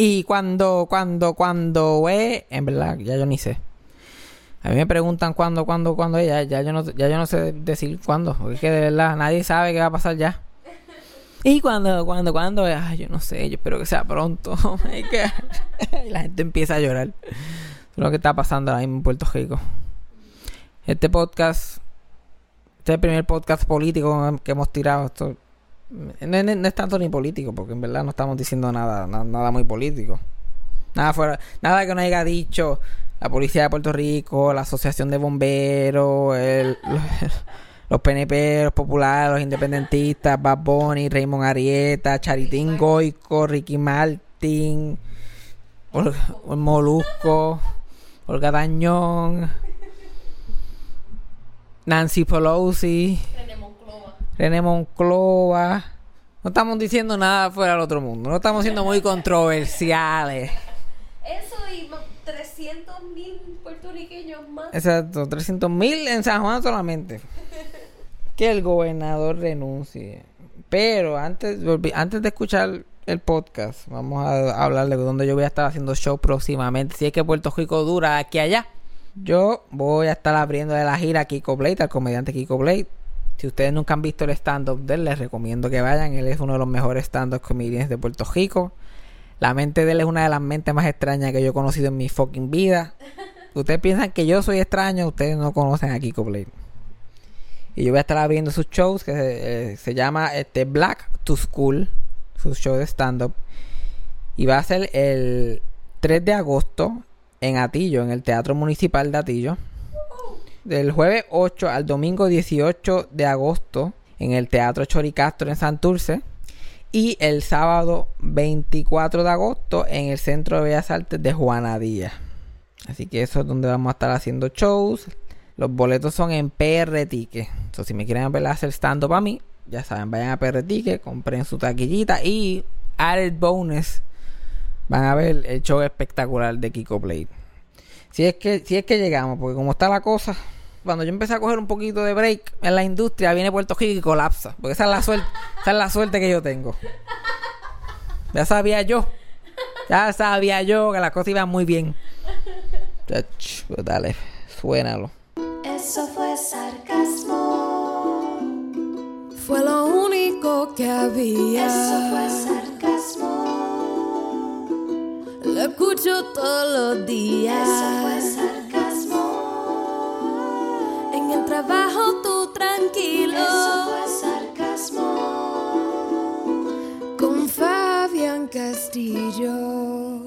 Y cuando, cuando, cuando es, en verdad, ya yo ni sé. A mí me preguntan cuándo, cuándo, cuándo ya, ya, yo no, ya yo no sé decir cuándo, porque de verdad nadie sabe qué va a pasar ya. Y cuando, cuando, cuando, ay, yo no sé, yo espero que sea pronto. y la gente empieza a llorar. Lo que está pasando mismo en Puerto Rico. Este podcast, este es el primer podcast político que hemos tirado. Esto no, no- no es tanto ni político, porque en verdad no estamos diciendo nada, na- nada muy político. Nada fuera, nada que nos haya dicho la policía de Puerto Rico, la asociación de bomberos, el- los, los PNP, los populares, los independentistas, Bad Bunny, Raymond Arieta, Charitín Goico, Ricky Martin, Ol- el Molusco, Olga Dañón, Nancy Pelosi. René Monclova. No estamos diciendo nada fuera del otro mundo. No estamos siendo muy controversiales. Eso y 300 mil puertorriqueños más. Exacto, 300 mil en San Juan solamente. Que el gobernador renuncie. Pero antes, antes de escuchar el podcast, vamos a hablar de dónde yo voy a estar haciendo show próximamente. Si es que Puerto Rico dura aquí allá. Yo voy a estar abriendo de la gira Kiko Blade, al comediante Kiko Blade. Si ustedes nunca han visto el stand-up de él, les recomiendo que vayan. Él es uno de los mejores stand-up comedians de Puerto Rico. La mente de él es una de las mentes más extrañas que yo he conocido en mi fucking vida. Ustedes piensan que yo soy extraño, ustedes no conocen a Kiko Blade. Y yo voy a estar abriendo sus shows que se, eh, se llama este Black to School, su show de stand-up. Y va a ser el 3 de agosto en Atillo, en el Teatro Municipal de Atillo. Del jueves 8 al domingo 18 de agosto en el Teatro Choricastro en Santurce. Y el sábado 24 de agosto en el Centro de Bellas Artes de Juana Díaz. Así que eso es donde vamos a estar haciendo shows. Los boletos son en PR Ticket. Entonces, si me quieren ver hacer stand-up a mí, ya saben, vayan a PR Ticket, compren su taquillita y added bonus. Van a ver el show espectacular de Kiko Blade. Si es que, si es que llegamos, porque como está la cosa, cuando yo empecé a coger un poquito de break en la industria, viene Puerto Rico y colapsa. Porque esa es la suerte, esa es la suerte que yo tengo. Ya sabía yo. Ya sabía yo que las cosas iban muy bien. Pues dale, suénalo. Eso fue sarcasmo. Fue lo único que había. Eso fue sarcasmo. Lo escucho todos los días. Eso fue sarcasmo. En el trabajo tú tranquilo. Eso fue sarcasmo. Con Fabián Castillo.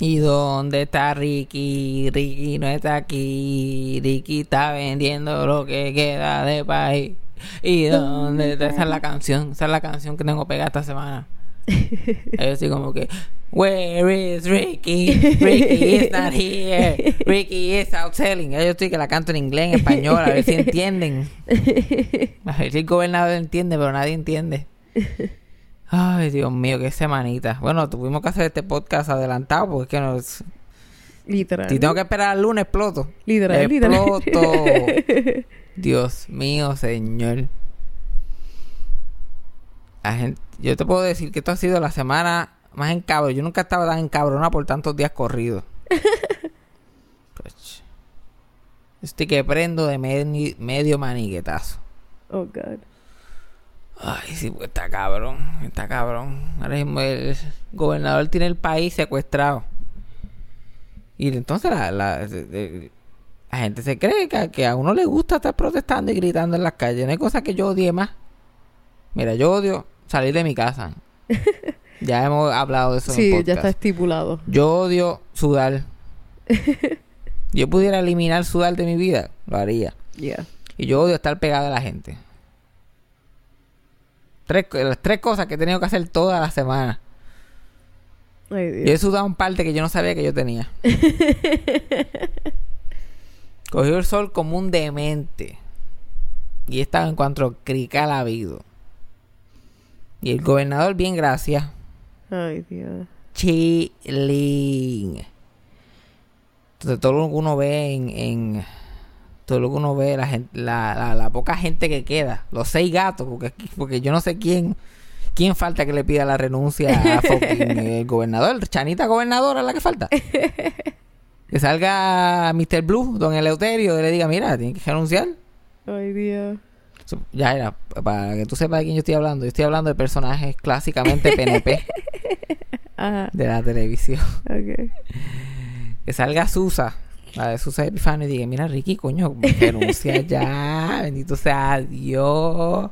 ¿Y dónde está Ricky? Ricky no está aquí. Ricky está vendiendo lo que queda de país. ¿Y dónde está? Esa es la canción. Esa es la canción que tengo pegada esta semana. Yo así como que, Where is Ricky? Ricky is not here. Ricky is out selling. Yo estoy que la canto en inglés, en español, a ver si entienden. A ver si el gobernador entiende, pero nadie entiende. Ay, Dios mío, qué semanita. Bueno, tuvimos que hacer este podcast adelantado porque es que nos... Literal. Si tengo que esperar al lunes, exploto. Literal, literal. Exploto. Dios mío, señor. La gente, yo te puedo decir que esto ha sido la semana más encabronada. Yo nunca estaba tan encabronada por tantos días corridos. Pues, estoy que prendo de medi- medio maniguetazo. Oh, God. Ay, sí, pues está cabrón, está cabrón. Ahora mismo el gobernador tiene el país secuestrado. Y entonces la, la, la gente se cree que, que a uno le gusta estar protestando y gritando en las calles. No hay cosa que yo odie más. Mira, yo odio salir de mi casa. Ya hemos hablado de eso en Sí, el ya está estipulado. Yo odio sudar. yo pudiera eliminar sudar de mi vida, lo haría. Yeah. Y yo odio estar pegado a la gente. Tres, las tres cosas que he tenido que hacer toda la semana. Ay, Y Dios. he sudado un parte que yo no sabía que yo tenía. Cogió el sol como un demente. Y estaba en cuanto crica la habido. Y el gobernador, bien gracias. Ay, Dios. Chilling. Entonces todo lo que uno ve en, en- todo lo que uno ve, la, gente, la, la, la poca gente que queda, los seis gatos, porque, porque yo no sé quién, ¿Quién falta que le pida la renuncia a fucking el gobernador? Chanita gobernadora es la que falta. Que salga Mr. Blue, don Eleuterio, y le diga, mira, tiene que renunciar. Ay, Dios. Ya era, para que tú sepas de quién yo estoy hablando. Yo estoy hablando de personajes clásicamente PNP Ajá, de la televisión. ok. Que salga Susa, la de Susa Epifano, y diga, mira, Ricky, coño, renuncia ya, bendito sea Dios.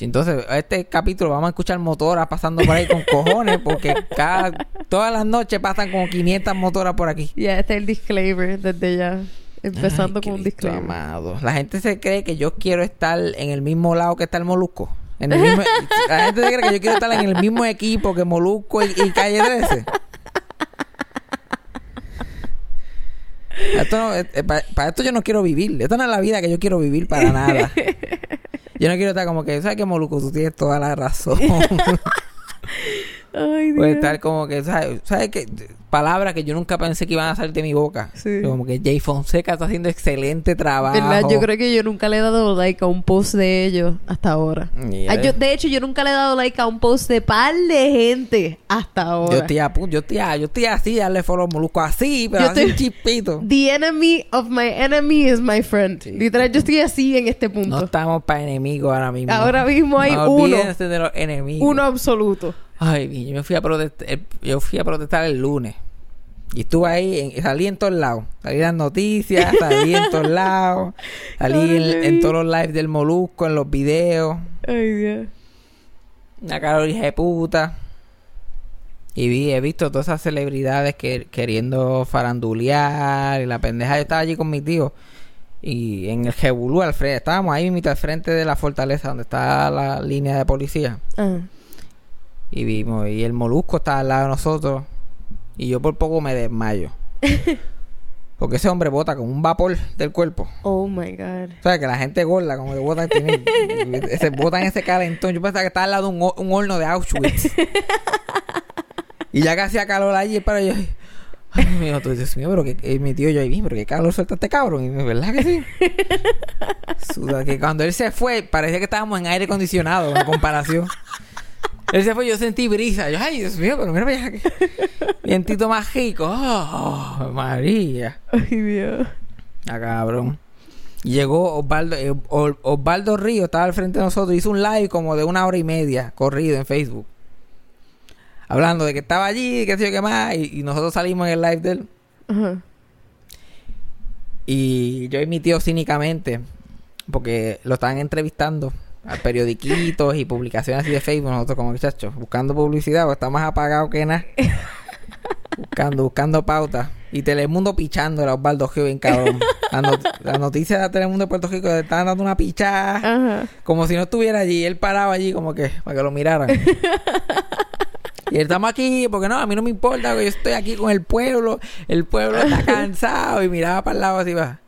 Entonces, este capítulo vamos a escuchar motoras pasando por ahí con cojones, porque cada, todas las noches pasan como 500 motoras por aquí. Ya está el disclaimer desde ya. Empezando Ay, con un disclaimer. amado. La gente se cree que yo quiero estar en el mismo lado que está el Molusco. En el mismo, la gente se cree que yo quiero estar en el mismo equipo que Molusco y, y Calle 13. Esto no- eh, pa- para, esto yo no quiero vivir. Esta no es la vida que yo quiero vivir para nada. Yo no quiero estar como que, ¿sabes qué, Molusco? Tú tienes toda la razón. Ay, Dios. Puede estar como que, ¿sabes? ¿sabes qué? Palabras que yo nunca pensé que iban a salir de mi boca. Sí. Como que Jay Fonseca está haciendo excelente trabajo. ¿Verdad? Yo creo que yo nunca le he dado like a un post de ellos hasta ahora. Ah, yo- de hecho, yo nunca le he dado like a un post de par de gente hasta ahora. Yo estoy a punto, yo estoy, a- yo estoy así, darle follow Molusco así, pero Yo así estoy- chispito. The enemy of my enemy is my friend. Sí. Literal, yo estoy así en este punto. No estamos para enemigos ahora mismo. Ahora mismo hay No uno. de los enemigos. Uno absoluto. Ay, yo me fui a protestar, eh, yo fui a protestar el lunes. Y estuve ahí, en- salí en todos lados. Salí en las noticias, salí en todos lados. Salí en, todos los lives del Molusco, en los videos. Ay, Dios. Una cara de puta. Y vi, he visto todas esas celebridades que, queriendo farandulear y la pendeja. Yo estaba allí con mi tío y en el Jebulú al frente. Estábamos ahí mismo al frente de la fortaleza donde está la línea de policía. Ah. Y vimos, y el molusco estaba al lado de nosotros. Y yo por poco me desmayo. Porque ese hombre bota con un vapor del cuerpo. Oh my God. O sea, que la gente gorda, como que bota, tiene, ese, botan ese calentón. Yo pensaba que estaba al lado de un, ho- un horno de Auschwitz. y ya que hacía calor allí, para yo. Ay, mío, tú, Dios mío, pero que y mi tío yo ahí mismo, pero qué calor suelta este cabrón. Y ¿verdad que sí? Suda, que cuando él se fue, parecía que estábamos en aire acondicionado en comparación. Él se fue, yo sentí brisa. Yo, ay, Dios mío, pero mira para allá. Vientito más rico. Oh, María. Ay, Dios. Ah, cabrón. Llegó Osvaldo, eh, Os- Osvaldo Río, estaba al frente de nosotros, hizo un live como de una hora y media, corrido en Facebook. Hablando de que estaba allí, que sé yo qué más, y, y nosotros salimos en el live de él. Ajá. Y yo y mi tío cínicamente, porque lo estaban entrevistando a periodiquitos y publicaciones así de Facebook, nosotros como muchachos, buscando publicidad, pues está más apagado que nada. buscando, buscando pauta. Y Telemundo pichando a Osvaldo Río bien cabrón. La, not- la noticia de Telemundo de Puerto Rico le estaban dando una pichada. Ajá. Como si no estuviera allí. Él paraba allí como que para que lo miraran. y él estamos aquí porque no, a mí no me importa. Yo estoy aquí con el pueblo. El pueblo está cansado. Y miraba para el lado así va.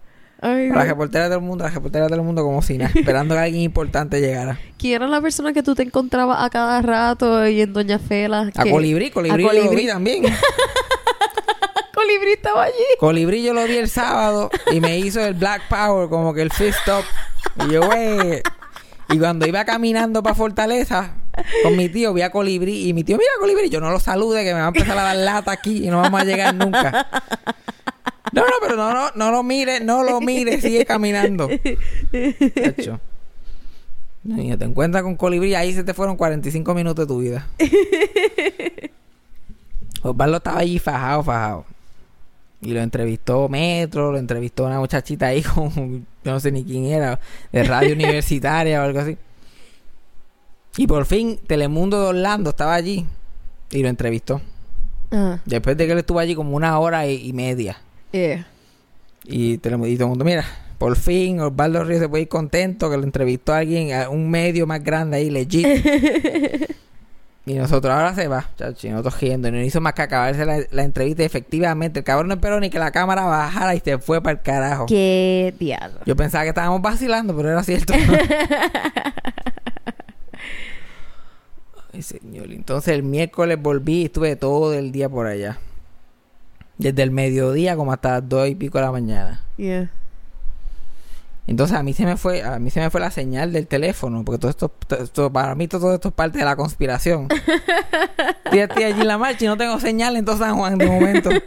Ay, La Dios. reportera del mundo, la reportera del mundo como si nada. Esperando que alguien importante llegara. ¿Quién era la persona que tú te encontrabas a cada rato y en Doña Fela? A que- Colibrí, Colibrí, A yo lo Colibrí. vi también. Colibrí estaba allí. Colibrí yo lo vi el sábado y me hizo el Black Power, como que el fist stop. Y yo, güey. Y cuando iba caminando para Fortaleza con mi tío, vi a Colibrí y mi tío, mira Colibrí, yo no lo salude que me va a empezar a dar lata aquí y no vamos a llegar nunca. No, no, pero no, no, no lo mire, no lo mire, sigue caminando. Chacho. Niño, te encuentras con Colibrí, ahí se te fueron 45 minutos de tu vida. Osvaldo estaba allí fajado, fajado. Y lo entrevistó Metro, lo entrevistó una muchachita ahí con, yo no sé ni quién era, de radio universitaria o algo así. Y por fin Telemundo de Orlando estaba allí y lo entrevistó. Ajá. Después de que él estuvo allí como una hora y, y media. Yeah. Y, Telemundo, y todo el mundo, mira, por fin Osvaldo Ríos se puede ir contento que lo entrevistó a alguien, a un medio más grande ahí, legit. y nosotros ahora se va, chacho, y nosotros riendo. Y no hizo más que acabarse la, la entrevista. Y efectivamente, el cabrón no esperó ni que la cámara bajara y se fue para el carajo. Qué diablo. Yo pensaba que estábamos vacilando, pero era cierto. Ay, señor. Entonces el miércoles volví y estuve todo el día por allá. Desde el mediodía como hasta las dos y pico de la mañana. Yeah. Entonces a mí se me fue, a mí se me fue la señal del teléfono, porque todo esto, todo esto- para mí todo esto es parte de la conspiración. Estoy, estoy allí en la marcha y no tengo señal en todo San Juan de momento.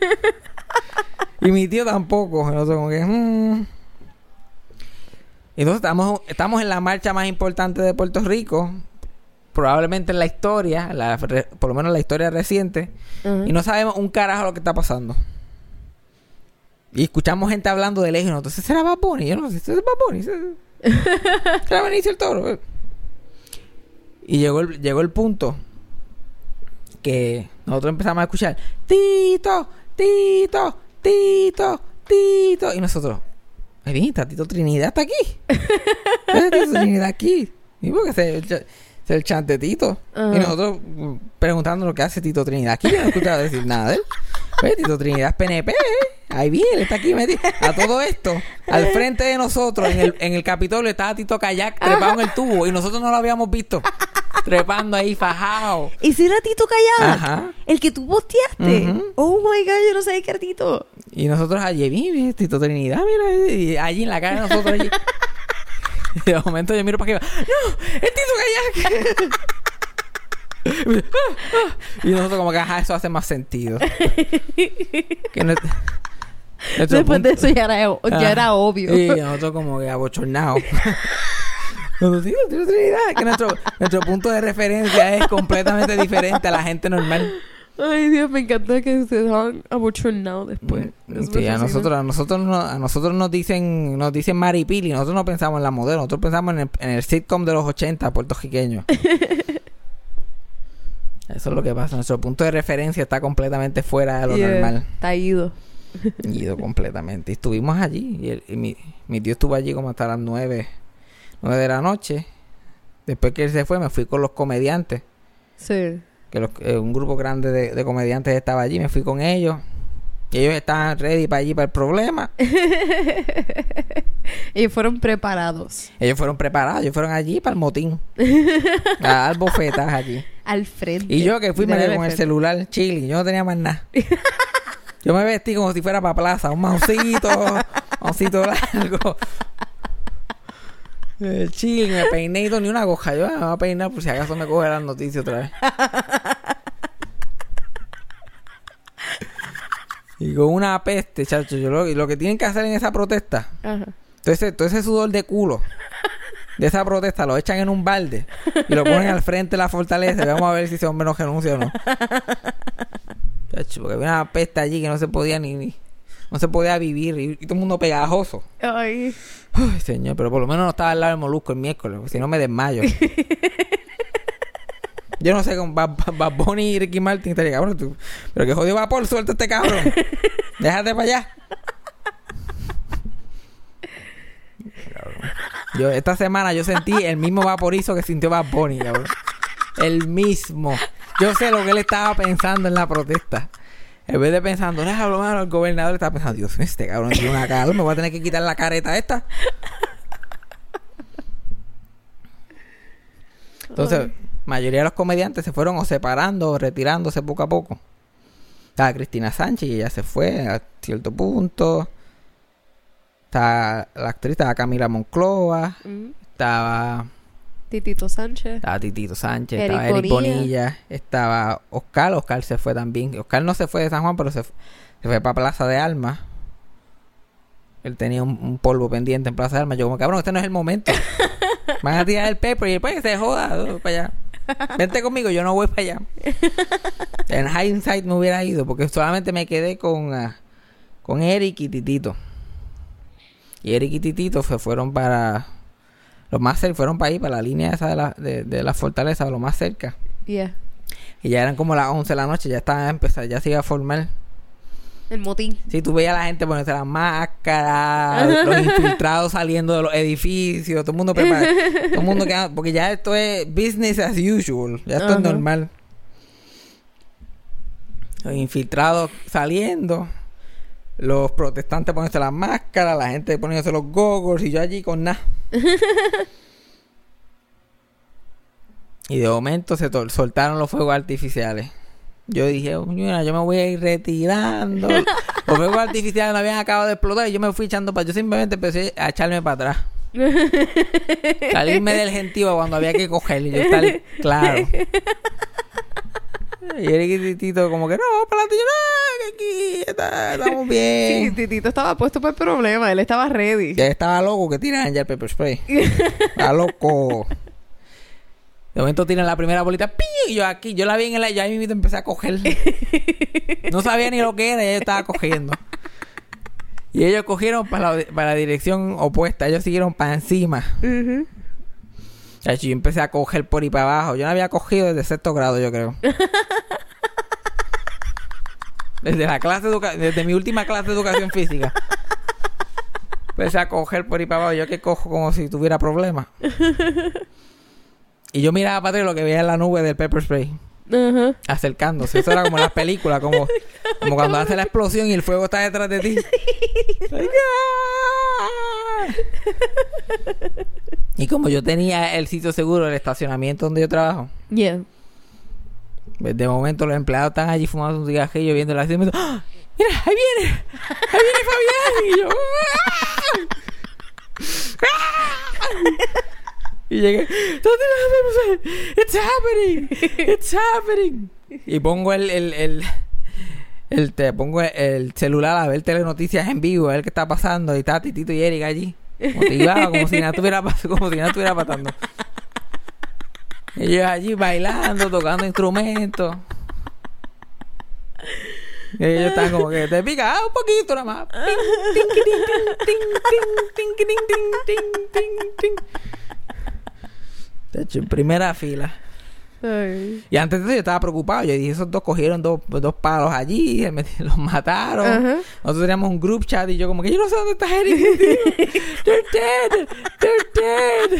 Y mi tío tampoco. Como que, mm. Entonces estamos, estamos en la marcha más importante de Puerto Rico, probablemente en la historia, la por lo menos en la historia reciente, y no sabemos un carajo lo que está pasando. Y escuchamos gente hablando de nosotros, ¿ese será Bad Bunny? Yo no sé, ¿ese es Bad Bunny? ¿Ese- ¿Será Benicio el Toro? Y llegó el, llegó el punto que nosotros empezamos a escuchar Tito, Tito, Tito, Tito. Y nosotros, "Ay, bien, Tito Trinidad está aquí. Tito Trinidad aquí. Y porque es el, cha- ese es el chante Tito. Y nosotros mm, preguntando lo que hace Tito Trinidad aquí. Yo no he escuchado decir nada de él. Pues, Tito Trinidad es PNP. ¿eh? Ahí viene, él está aquí metido. A todo esto, al frente de nosotros, en el, en el Capitolio, estaba Tito Kayak trepado en el tubo. Y nosotros no lo habíamos visto. Trepando ahí, fajado. ¿Ese era Tito Kayak? Ajá. El que tú posteaste. Oh my god, yo no sabía que era Tito. Y nosotros allí, Tito Trinidad, mira, allí en la cara de nosotros allí. Y de momento yo miro para arriba, ¡No! ¡Es Tito Kayak! y nosotros como que, ajá, eso hace más sentido. que no- Después punto- de eso ya era, ya Ah, era obvio. Y nosotros como que abochornados. Nosotros, que nuestro, nuestro punto de referencia es completamente diferente a la gente normal. Ay, Dios, me encanta que se estaban abochornados después. Mm, Sí, a nosotros, a nosotros, no- a nosotros nos dicen, nos dicen Maripili, nosotros no pensamos en la modelo, nosotros pensamos en el, en el sitcom de los 80 puertorriqueños. Eso es lo que pasa, nuestro punto de referencia está completamente fuera de lo Yeah, normal. Está ido. Ido completamente. Y estuvimos allí, y, el- y mi, mi tío estuvo allí como hasta las 9, 9 de la noche. Después que él se fue, me fui con los comediantes, Sí. Que los- eh, un grupo grande de, de comediantes estaba allí, me fui con ellos. Y ellos estaban ready para allí para el problema. Ellos fueron preparados. Ellos fueron preparados, ellos fueron allí para el motín. a dar bofetas allí. Al frente. Y yo que fui me quedé con el celular chilling, yo no tenía más nada. Yo me vestí como si fuera para plaza, un mausito, mausito largo. El chilling, me peiné y ni una goja. Yo "Ah, me voy a peinar por si acaso me coge las noticias otra vez. Y con una peste, chacho. Yo lo, y lo que tienen que hacer en esa protesta Ajá. todo ese, todo ese sudor de culo de esa protesta lo echan en un balde y lo ponen al frente de la fortaleza vamos a ver si ese hombre no renuncia o no. Chacho, porque había una peste allí que no se podía ni, ni- no se podía vivir y, y todo el mundo pegajoso. Ay. Ay, señor, pero por lo menos no estaba al lado del molusco el miércoles, si no me desmayo. Yo no sé con Bad, Bad Bunny y Ricky Martin estaría cabrón. Tú, pero que jodido vapor, suelta este cabrón. Déjate para allá. Yo, esta semana yo sentí el mismo vaporizo que sintió Bad Bunny, cabrón. El mismo. Yo sé lo que él estaba pensando en la protesta. En vez de pensando, déjalo malo, el gobernador estaba pensando, Dios mío, este cabrón tiene una cara, me voy a tener que quitar la careta esta. Entonces, mayoría de los comediantes se fueron o separando o retirándose poco a poco. Estaba Cristina Sánchez y ella se fue a cierto punto. Estaba la actriz, estaba Camila Moncloa. Mm. Estaba, Titito Sánchez. estaba Titito Sánchez, Eric estaba Eric Bonilla. Bonilla, estaba Oscar. Oscar se fue también. Oscar no se fue de San Juan, pero se, fu- se fue para Plaza de Alma. Él tenía un, un polvo pendiente en Plaza de Alma. Yo como, cabrón, este no es el momento. Van a tirar el paper y después que se joda, para allá. Vente conmigo, yo no voy para allá. En hindsight me hubiera ido porque solamente me quedé con, ah, con Eric y Titito. Y Eric y Titito se fueron para... Los más cerca, fueron para ahí, para la línea esa de la, de, de la fortaleza, lo más cerca. Yeah. Y ya eran como las 11 de la noche, ya estaba a empezar, ya se iba a formar. El motín. Si tú veías a la gente ponerse las máscaras, los infiltrados saliendo de los edificios, todo el mundo preparado. todo el mundo queda, porque ya esto es business as usual, ya esto es normal. Los infiltrados saliendo, los protestantes poniéndose las máscaras, la gente poniéndose los goggles y yo allí con nada. y de momento se soltaron los fuegos artificiales. Yo dije, mira, yo me voy a ir retirando. Los fuegos artificiales no habían acabado de explotar y yo me fui echando para... Yo simplemente empecé a echarme para atrás. Salirme del gentío cuando había que coger y yo estar claro. Y el Tito como que no, para no, que aquí está- estamos Sí, bien. Titito estaba puesto para el problema. Él estaba ready. Ya estaba loco que tiraran ya el pepper spray. Está loco. De momento tiran la primera bolita, ¡pi! Y yo aquí, yo la vi en el ahí mismo empecé a coger. No sabía ni lo que era, y yo estaba cogiendo. Y ellos cogieron para la, para la dirección opuesta, ellos siguieron para encima. Chacho, yo empecé a coger por ahí para abajo. Yo no había cogido desde sexto grado, yo creo. Desde la clase educa- desde mi última clase de educación física. Empecé a coger por ahí para abajo. Yo que cojo como si tuviera problemas. Y yo miraba para atrás y lo que veía en la nube del pepper spray. Ajá. Acercándose. Eso era como en las películas. Como, como cuando hace la explosión y el fuego está detrás de ti. ¡ah! Y como yo tenía el sitio seguro, el estacionamiento donde yo trabajo, Yeah. pues, de momento los empleados están allí fumando un cigarrillo viendo la acción. ¡Ah! ¡Mira, ahí viene! ¡Ahí viene Fabián! Y yo, ¡ah! ¡Ah! Y llegué. ¡It's happening! ¡It's happening! Y pongo el, el, el, el- te pongo el, el celular a ver telenoticias en vivo, a ver qué está pasando. Y está Titito y Erika allí. Motivado, como si nada estuviera, como si nada estuviera pasando. Ellos allí bailando, tocando instrumentos. Ellos están como que te pica un poquito nada más. De hecho, en primera fila. Ay. Y antes de eso yo estaba preocupado. Yo dije, esos dos cogieron dos, dos palos allí, los mataron. Ajá. Nosotros teníamos un group chat y yo como que yo no sé dónde está Eric. They're dead. They're dead.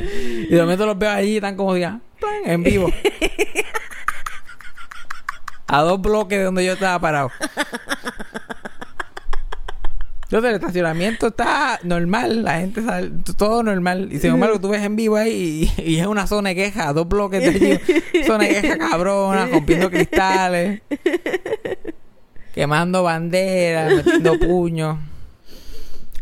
Y de momento los veo allí y están como ya, en vivo. A dos bloques de donde yo estaba parado. Entonces el estacionamiento está normal, la gente sale, todo normal. Y sin embargo tú ves en vivo ahí y, es una zona de queja, dos bloques de allí, zona de queja cabrona, rompiendo cristales, quemando banderas, metiendo puños.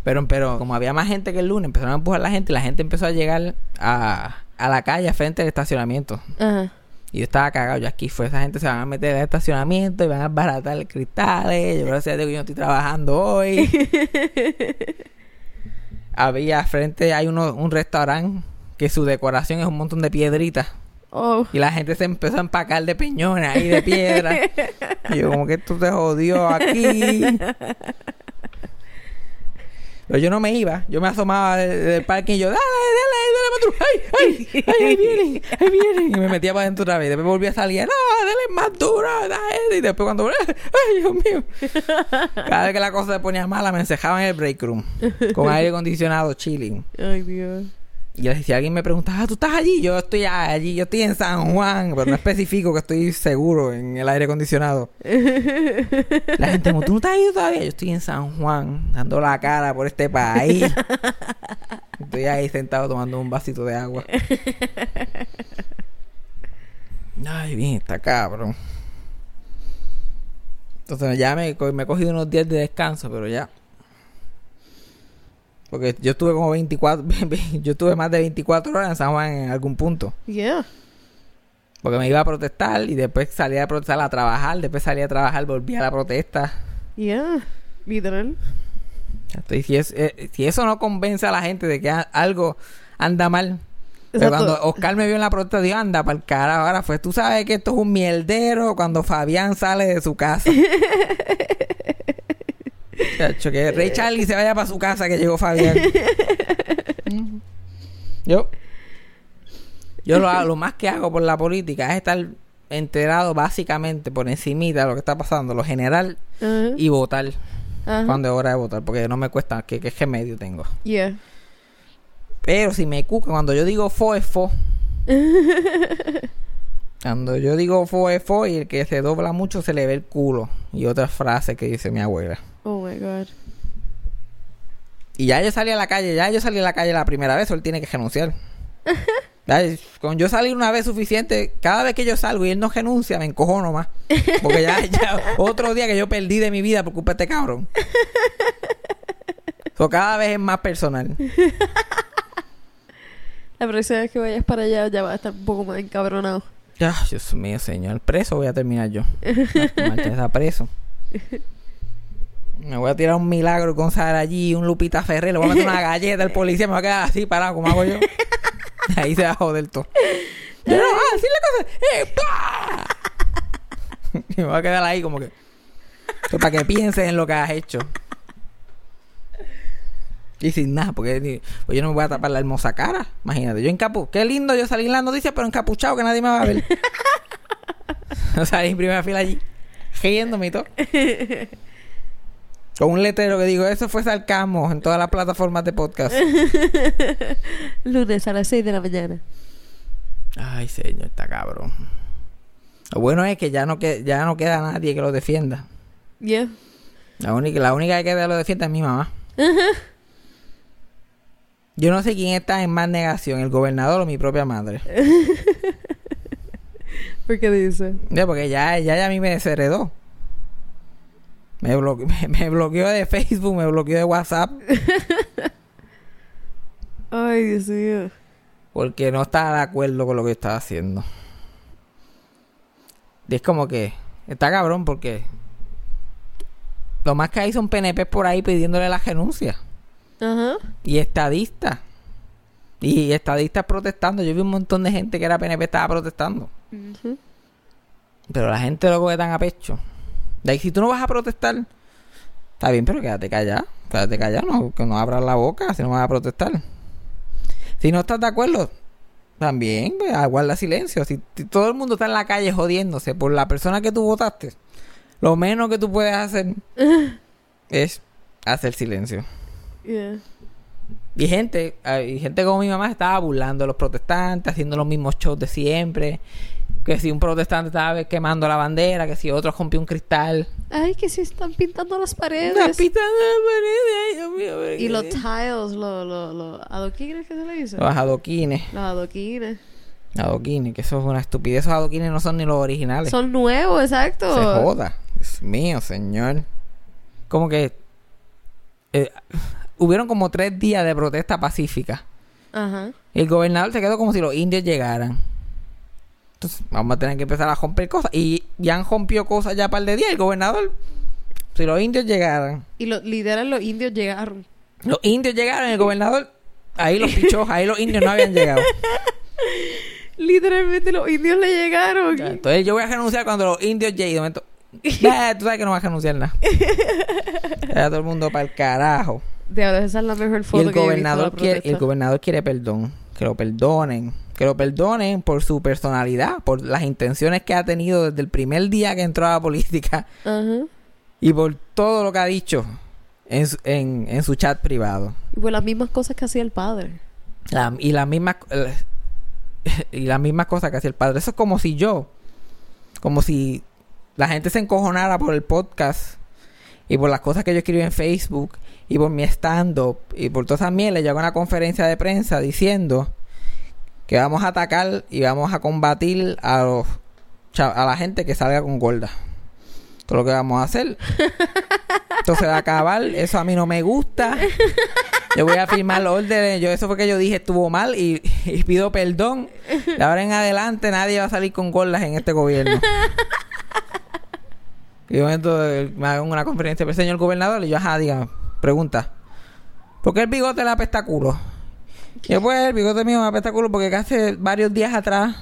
Pero, pero como había más gente que el lunes, empezaron a empujar la gente y la gente empezó a llegar a, a la calle frente al estacionamiento. Ajá. Y yo estaba cagado, yo aquí fue, esa gente se van a meter al estacionamiento y van a baratar cristales. Yo gracias a Dios que yo no estoy trabajando hoy. Había frente, hay uno, un restaurante que su decoración es un montón de piedritas. Oh. Y la gente se empezó a empacar de peñones ahí de piedra. y yo como que esto se jodió aquí. Pero yo no me iba, yo me asomaba de- del parque y yo, dale, dale, dale, más duro. ¡Ay, ay, ay, ahí vienen, ahí vienen! Y me metía para adentro otra vez. Después volví a salir, no, dale más duro, dale. Y después cuando, ¡ay, Dios mío! Cada vez que la cosa se ponía mala, me encejaba en el break room con aire acondicionado, chilling. Ay, Dios. Y si alguien me preguntaba, ah, ¿tú estás allí? Yo estoy allí, yo estoy en San Juan, pero no especifico que estoy seguro en el aire acondicionado. La gente como, ¿tú no estás ahí todavía? Yo estoy en San Juan, dando la cara por este país. Estoy ahí sentado tomando un vasito de agua. Ay, bien, está cabrón. Entonces ya me he cogido unos días de descanso, pero ya. Porque yo estuve como 24, yo estuve más de 24 horas en San Juan en algún punto. Yeah. Porque me iba a protestar y después salía a protestar a trabajar, después salía a trabajar, volvía a la protesta. Yeah. Literal. Estoy- si, es- eh, si eso no convence a la gente de que a- algo anda mal. Pero cuando Oscar me vio en la protesta, dijo, anda, para el carajo. Ahora pues tú sabes que esto es un mierdero cuando Fabián sale de su casa. Chacho, que Ray Charlie se vaya para su casa que llegó Fabián. yo yo lo, hago- lo más que hago por la política es estar enterado básicamente por encimita de lo que está pasando, lo general y votar cuando es hora de votar, porque no me cuesta, que, que, que medio tengo. Yeah. Pero si me cuca, cuando yo digo fo es fo. cuando yo digo fo es fo y el que se dobla mucho se le ve el culo. Y otra frase que dice mi abuela. Oh my God. Y ya yo salí a la calle, ya yo salí a la calle la primera vez, o él tiene que renunciar. Con yo salir una vez suficiente, cada vez que yo salgo y él no renuncia, me encojono más. Porque ya, ya otro día que yo perdí de mi vida por culpa de este cabrón. So, cada vez es más personal. La próxima vez que vayas para allá ya va a estar un poco más encabronado. Ya, Dios mío, señor. Preso voy a terminar yo. Marta está preso. Me voy a tirar un milagro con Sara allí, un Lupita Ferrer, le voy a meter una galleta al policía, me va a quedar así parado como hago yo. Ahí se va a joder todo. Yo no, ah, así la cosa. ¡Eh! Y me voy a quedar ahí como que. Eso para que pienses en lo que has hecho. Y sin nada, porque pues yo no me voy a tapar la hermosa cara. Imagínate, yo encapu... Qué lindo yo salir en la noticia, pero encapuchado que nadie me va a ver. o sea, en primera fila allí, riéndome y todo. Con un letrero que digo, eso fue sarcasmo en todas las plataformas de podcast. Lunes a las 6 de la mañana. Ay, señor, está cabrón. Lo bueno es que ya no, que, ya no queda nadie que lo defienda. Yeah. La única, la única que queda lo defienda es mi mamá. Yo no sé quién está en más negación, el gobernador o mi propia madre. ¿Por qué dice? Ya, porque ya, ya, ya a mí me desheredó. Me, bloque- me, me bloqueó de Facebook, me bloqueó de WhatsApp, Ay, Dios mío. porque no estaba de acuerdo con lo que estaba haciendo. Y es como que está cabrón porque lo más que hay son PNP por ahí pidiéndole la renuncia. Ajá. Y estadistas. Y estadistas protestando. Yo vi un montón de gente que era PNP estaba protestando. Pero la gente loco que tan a pecho. De ahí, si tú no vas a protestar, está bien, pero quédate callado. Quédate callado, no, que no abras la boca si no vas a protestar. Si no estás de acuerdo, también, pues, aguarda silencio. Si, si todo el mundo está en la calle jodiéndose por la persona que tú votaste, lo menos que tú puedes hacer es hacer silencio. Yeah. Y gente, ah, y gente como mi mamá estaba burlando de los protestantes, haciendo los mismos shows de siempre. Que si un protestante estaba quemando la bandera, que si otro rompió un cristal. Ay, que se están pintando las paredes. Una pitando la pared, ay, Dios mío. y los tiles, los los los adoquines que se le dice. Los adoquines. Los adoquines. Adoquines, que eso es una estupidez. Esos adoquines no son ni los originales. Son nuevos, exacto. Se joda. Dios mío, señor. Como que... eh, hubieron como tres días de protesta pacífica. Ajá. Y el gobernador se quedó como si los indios llegaran. Entonces, vamos a tener que empezar a romper cosas. Y ya han rompido cosas ya par de días. El gobernador, si los indios llegaran, Y los literal los indios llegaron. los indios llegaron, el gobernador, ahí los pichó, ahí los indios no habían llegado. Literalmente los indios le llegaron. Entonces yo voy a renunciar cuando los indios lleguen. Momento, "Nah, tú sabes que no vas a renunciar nada. Era todo el mundo para el carajo. De ahora esa es la mejor Y foto el que yo he visto gobernador la protesta. el gobernador quiere perdón, que lo perdonen, que lo perdonen por su personalidad, por las intenciones que ha tenido desde el primer día que entró a la política y por todo lo que ha dicho en su, en, en su chat privado. Y por las mismas cosas que hacía el padre. La- y las mismas eh, y las mismas cosas que hacía el padre. Eso es como si yo, como si la gente se encojonara por el podcast y por las cosas que yo escribí en Facebook y por mi stand-up y por todas esas mierdas. Yo hago una conferencia de prensa diciendo que vamos a atacar y vamos a combatir a los a la gente que salga con gorda. Todo lo que vamos a hacer. Entonces va a acabar. Eso a mí no me gusta. Yo voy a firmar los órdenes. Yo, eso fue que yo dije estuvo mal y, y pido perdón. De ahora en adelante nadie va a salir con gordas en este gobierno. Y de momento me hago una conferencia pero señor gobernador y yo, ajá, diga, pregunta. ¿Por qué el bigote le apesta culo? Yo, pues el bigote mío me apesta culo porque hace varios días atrás,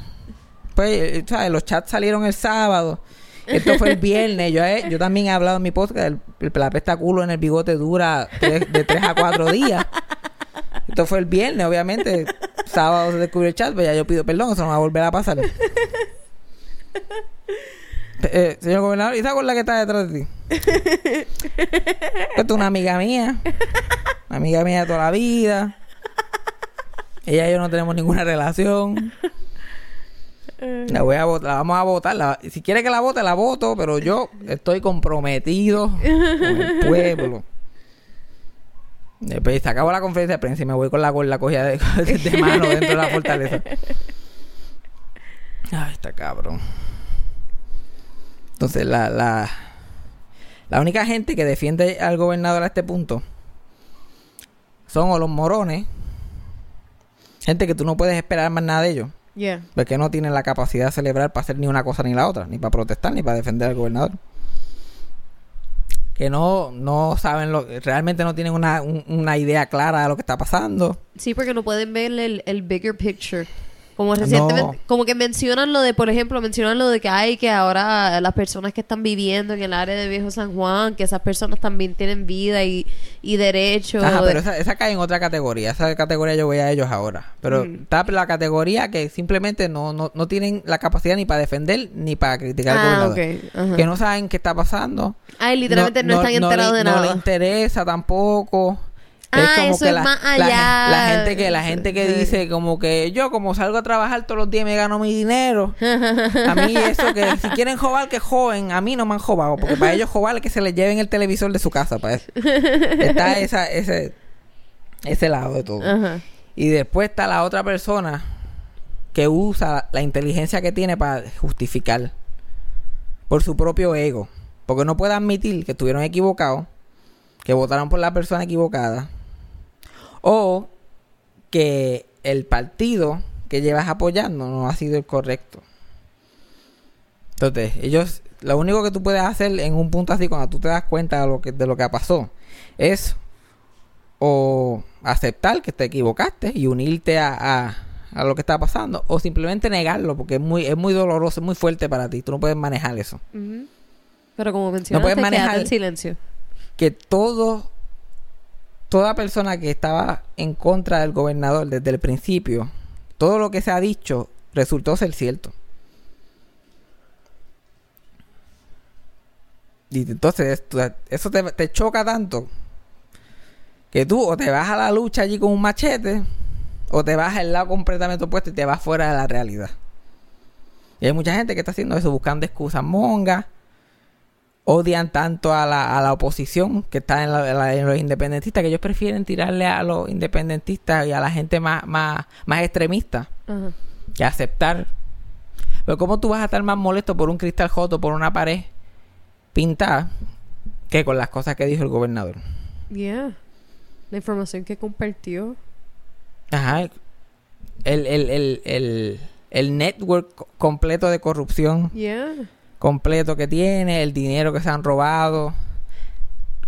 pues, eh, ¿sabes? Los chats salieron el sábado. Esto fue el viernes. Yo, he- yo también he hablado en mi podcast. El, el, la apesta culo en el bigote dura de tres a cuatro días. Esto fue el viernes, obviamente. Sábado se descubrió el chat, pero ya yo pido perdón, eso no va a volver a pasar. Eh, señor gobernador, ¿y esa gorda que está detrás de ti? Esta es una amiga mía. Una amiga mía de toda la vida. Ella y yo no tenemos ninguna relación. La voy a votar, la vamos a votar. Si quiere que la vote, la voto, pero yo estoy comprometido con el pueblo. Después se acabó la conferencia de prensa y me voy con la gorda cogida de, mano dentro de la fortaleza. Ay, está cabrón. Entonces, la, la, la única gente que defiende al gobernador a este punto son los morones, gente que tú no puedes esperar más nada de ellos, Yeah. porque no tienen la capacidad de celebrar para hacer ni una cosa ni la otra, ni para protestar ni para defender al gobernador. Que no, no saben lo, realmente no tienen una, un- una idea clara de lo que está pasando. Sí, porque no pueden ver el, el bigger picture. Como recientemente, No. como que mencionan lo de, por ejemplo, mencionan lo de que hay que ahora las personas que están viviendo en el área de Viejo San Juan, que esas personas también tienen vida y, y derechos. Ajá, de- pero esa, esa cae en otra categoría. Esa categoría yo voy a ellos ahora. Pero Mm. está la categoría que simplemente no, no, no tienen la capacidad ni para defender ni para criticar al Ah, gobernador. ok. Ajá. Que no saben qué está pasando. Ay, literalmente no, están enterados de No nada. le interesa tampoco. Ah, eso es la, más la allá. gen- La, gente que la gente que dice como que yo como salgo a trabajar todos los días me gano mi dinero. a mí eso que si quieren jobar que joven, a mí no me han jobado, porque para ellos jobar es que se les lleven el televisor de su casa para eso. Está esa ese ese lado de todo. Ajá. Y después está la otra persona que usa la inteligencia que tiene para justificar por su propio ego. Porque no puede admitir que estuvieron equivocados, que votaron por la persona equivocada, o que el partido que llevas apoyando no ha sido el correcto. Entonces, ellos, lo único que tú puedes hacer en un punto así, cuando tú te das cuenta de lo que, de lo que pasó, es o aceptar que te equivocaste y unirte a, a, a lo que está pasando, o simplemente negarlo, porque es muy, es muy doloroso, es muy fuerte para ti, tú no puedes manejar eso. Pero como mencionaste, puedes quédate manejar- en silencio. que todo toda persona que estaba en contra del gobernador desde el principio, todo lo que se ha dicho resultó ser cierto. Y entonces eso te, te choca tanto que tú o te vas a la lucha allí con un machete o te vas al lado completamente opuesto y te vas fuera de la realidad. Y hay mucha gente que está haciendo eso, buscando excusas mongas odian tanto a la, a la oposición que está en, la- en los independentistas que ellos prefieren tirarle a los independentistas y a la gente más, más, más extremista que aceptar. Pero ¿cómo tú vas a estar más molesto por un cristal joto, por una pared pintada, que con las cosas que dijo el gobernador? Yeah. La información que compartió. Ajá. El, el, el, el, el network co- completo de corrupción Yeah. Completo que tiene, el dinero que se han robado,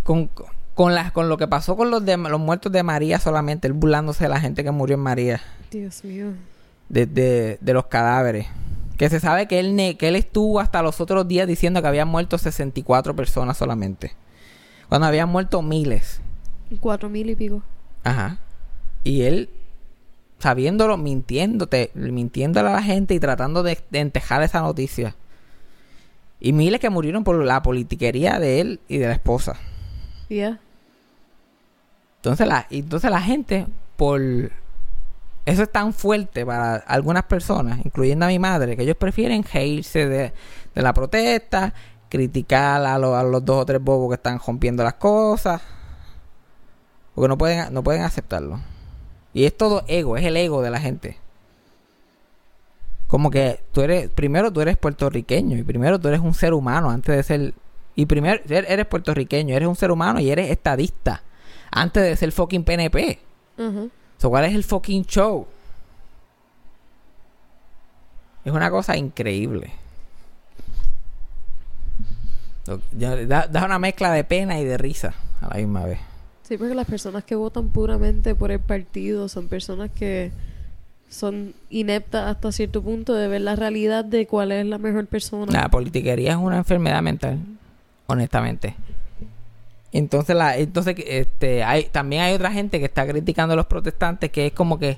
con, con, las, con lo que pasó con los, de, los muertos de María solamente, él burlándose de la gente que murió en María, Dios mío. de, de, de los cadáveres. Que se sabe que él, ne- que él estuvo hasta los otros días diciendo que habían muerto 64 personas solamente. Cuando habían muerto miles. Cuatro mil y pico. Ajá. Y él, sabiéndolo, mintiéndote, mintiéndole a la gente y tratando de, de entejar esa noticia. Y miles que murieron por la politiquería de él y de la esposa. Yeah. Entonces la, entonces la gente, por eso es tan fuerte para algunas personas, incluyendo a mi madre, que ellos prefieren reírse de, de la protesta, criticar a, lo- a los dos o tres bobos que están rompiendo las cosas, porque no pueden, no pueden aceptarlo. Y es todo ego, es el ego de la gente. Como que tú eres, primero tú eres puertorriqueño y primero tú eres un ser humano antes de ser, y primero er- eres puertorriqueño, eres un ser humano y eres estadista antes de ser fucking PNP. So, ¿Cuál es el fucking show? Es una cosa increíble. Da una mezcla de pena y de risa a la misma vez. Sí, porque las personas que votan puramente por el partido son personas que son ineptas hasta cierto punto de ver la realidad de cuál es la mejor persona. La politiquería es una enfermedad mental, honestamente. Entonces, la, entonces este, hay, también hay otra gente que está criticando a los protestantes que es como que,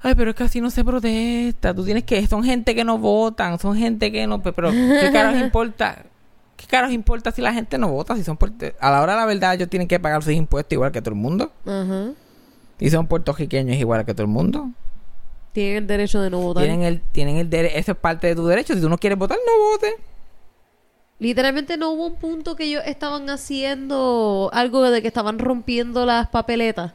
ay, pero es que así no se protesta. Tú tienes que, son gente que no votan, son gente que no, pero ¿qué caros importa? ¿Qué caros importa si la gente no vota? Si son a la hora de la verdad ellos tienen que pagar sus impuestos igual que todo el mundo. Ajá. Y son puertorriqueños igual que todo el mundo. Tienen el derecho de no votar. Tienen el, tienen el derecho, eso es parte de tu derecho. Si tú no quieres votar, no votes. Literalmente no hubo un punto que ellos estaban haciendo algo de que estaban rompiendo las papeletas.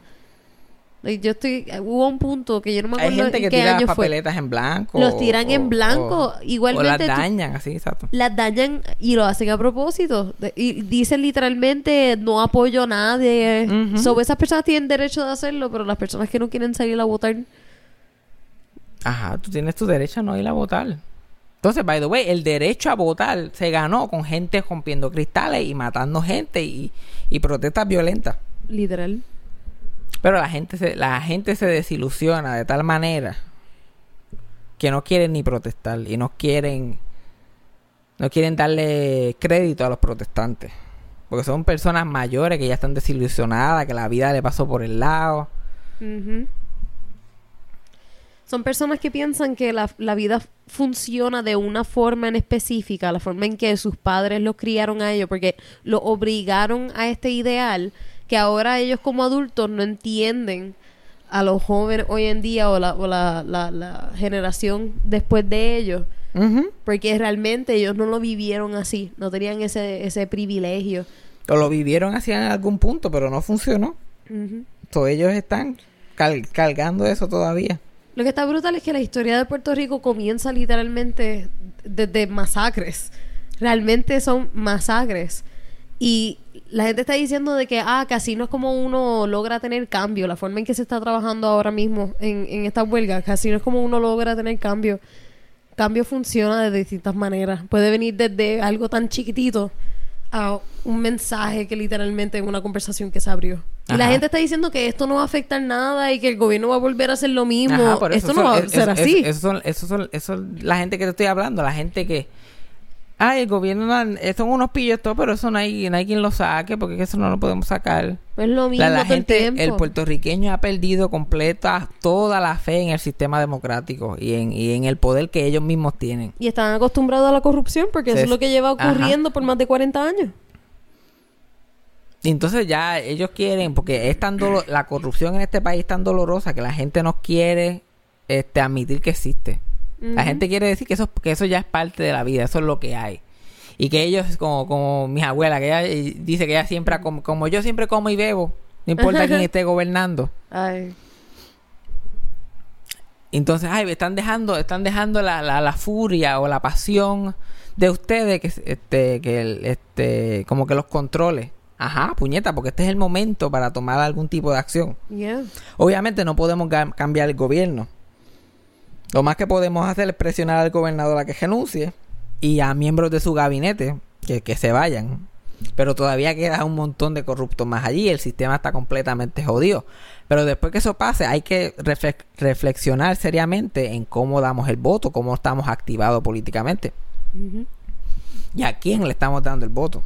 Yo estoy, hubo un punto que yo no me Hay acuerdo gente en que qué tira año fue. papeletas en blanco. Los tiran en blanco. o- Igualmente O las tú- dañan, así, exacto. Las dañan y lo hacen a propósito. Y dicen literalmente no apoyo a nadie. Ujú. So, esas personas tienen derecho de hacerlo, pero las personas que no quieren salir a votar. Ajá, tú tienes tu derecho a no ir a votar. Entonces, by the way, el derecho a votar se ganó con gente rompiendo cristales y matando gente y, y protestas violentas. Literal. Pero la gente, se, la gente se desilusiona de tal manera que no quieren ni protestar y no quieren no quieren darle crédito a los protestantes. Porque son personas mayores que ya están desilusionadas, que la vida le pasó por el lado. Son personas que piensan que la, la vida funciona de una forma en específica, la forma en que sus padres los criaron a ellos, porque lo obligaron a este ideal, que ahora ellos como adultos no entienden a los jóvenes hoy en día o la, o la, la- la generación después de ellos, porque realmente ellos no lo vivieron así, no tenían ese, ese privilegio. O lo vivieron así en algún punto, pero no funcionó. So, ellos están cal- cargando eso todavía. Lo que está brutal es que la historia de Puerto Rico comienza literalmente desde masacres. Realmente son masacres. Y la gente está diciendo de que, ah, así no es como uno logra tener cambio. La forma en que se está trabajando ahora mismo en, en esta huelga, así no es como uno logra tener cambio. Cambio funciona de distintas maneras. Puede venir desde algo tan chiquitito a un mensaje que literalmente es una conversación que se abrió. Y la gente está diciendo que esto no va a afectar nada y que el gobierno va a volver a hacer lo mismo. Ajá, eso esto no son- va a ser así. es- Esos son, esos son, son la gente que te estoy hablando, la gente que... Ay, el gobierno no- son unos pillos todos, pero eso no hay, no hay quien lo saque porque eso no lo podemos sacar. es lo mismo La, la todo el gente, el puertorriqueño ha perdido completa toda la fe en el sistema democrático y en, y en el poder que ellos mismos tienen. Y están acostumbrados a la corrupción porque eso es lo que lleva Ajá. ocurriendo por más de 40 años. Y entonces ya ellos quieren, porque es tan dolo- la corrupción en este país es tan dolorosa que la gente no quiere este, admitir que existe. La gente quiere decir que eso, que eso ya es parte de la vida, eso es lo que hay. Y que ellos, como, como mis abuelas, que ella eh, dice que ella siempre, como, como yo siempre como y bebo, no importa quién esté gobernando. Ay. Entonces, ay, están dejando, están dejando la, la, la furia o la pasión de ustedes que este, que el- este, como que los controle. Ajá, puñeta, porque este es el momento para tomar algún tipo de acción. Yeah. Obviamente no podemos cambiar el gobierno. Lo más que podemos hacer es presionar al gobernador a que renuncie y a miembros de su gabinete que, que se vayan. Pero todavía queda un montón de corruptos más allí. El sistema está completamente jodido. Pero después que eso pase, hay que refle- reflexionar seriamente en cómo damos el voto, cómo estamos activados políticamente y a quién le estamos dando el voto.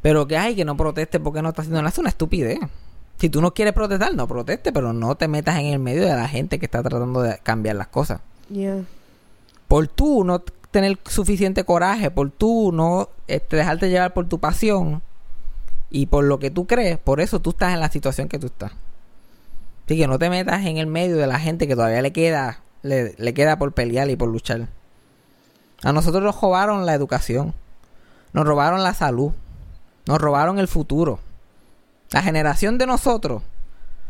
Pero que hay que no proteste porque no está haciendo nada, es una estupidez. Si tú no quieres protestar, no proteste, pero no te metas en el medio de la gente que está tratando de cambiar las cosas. Yeah. Por tú no tener suficiente coraje, por tú no este, dejarte llevar por tu pasión y por lo que tú crees, por eso tú estás en la situación que tú estás. Así que no te metas en el medio de la gente que todavía le queda, le, le queda por pelear y por luchar. A nosotros nos robaron la educación, nos robaron la salud, nos robaron el futuro. La generación de nosotros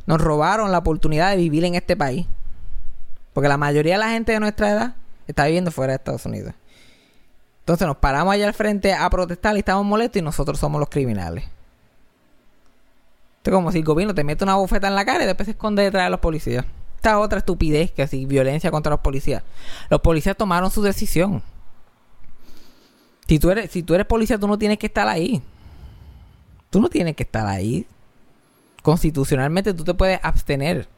nos robaron la oportunidad de vivir en este país. Porque la mayoría de la gente de nuestra edad está viviendo fuera de Estados Unidos. Entonces nos paramos allá al frente a protestar y estamos molestos y nosotros somos los criminales. Es como si el gobierno te mete una bofeta en la cara y después se esconde detrás de los policías. Esta otra estupidez que así, violencia contra los policías. Los policías tomaron su decisión. Si tú eres, si tú eres policía, tú no tienes que estar ahí. Tú no tienes que estar ahí. Constitucionalmente tú te puedes abstener.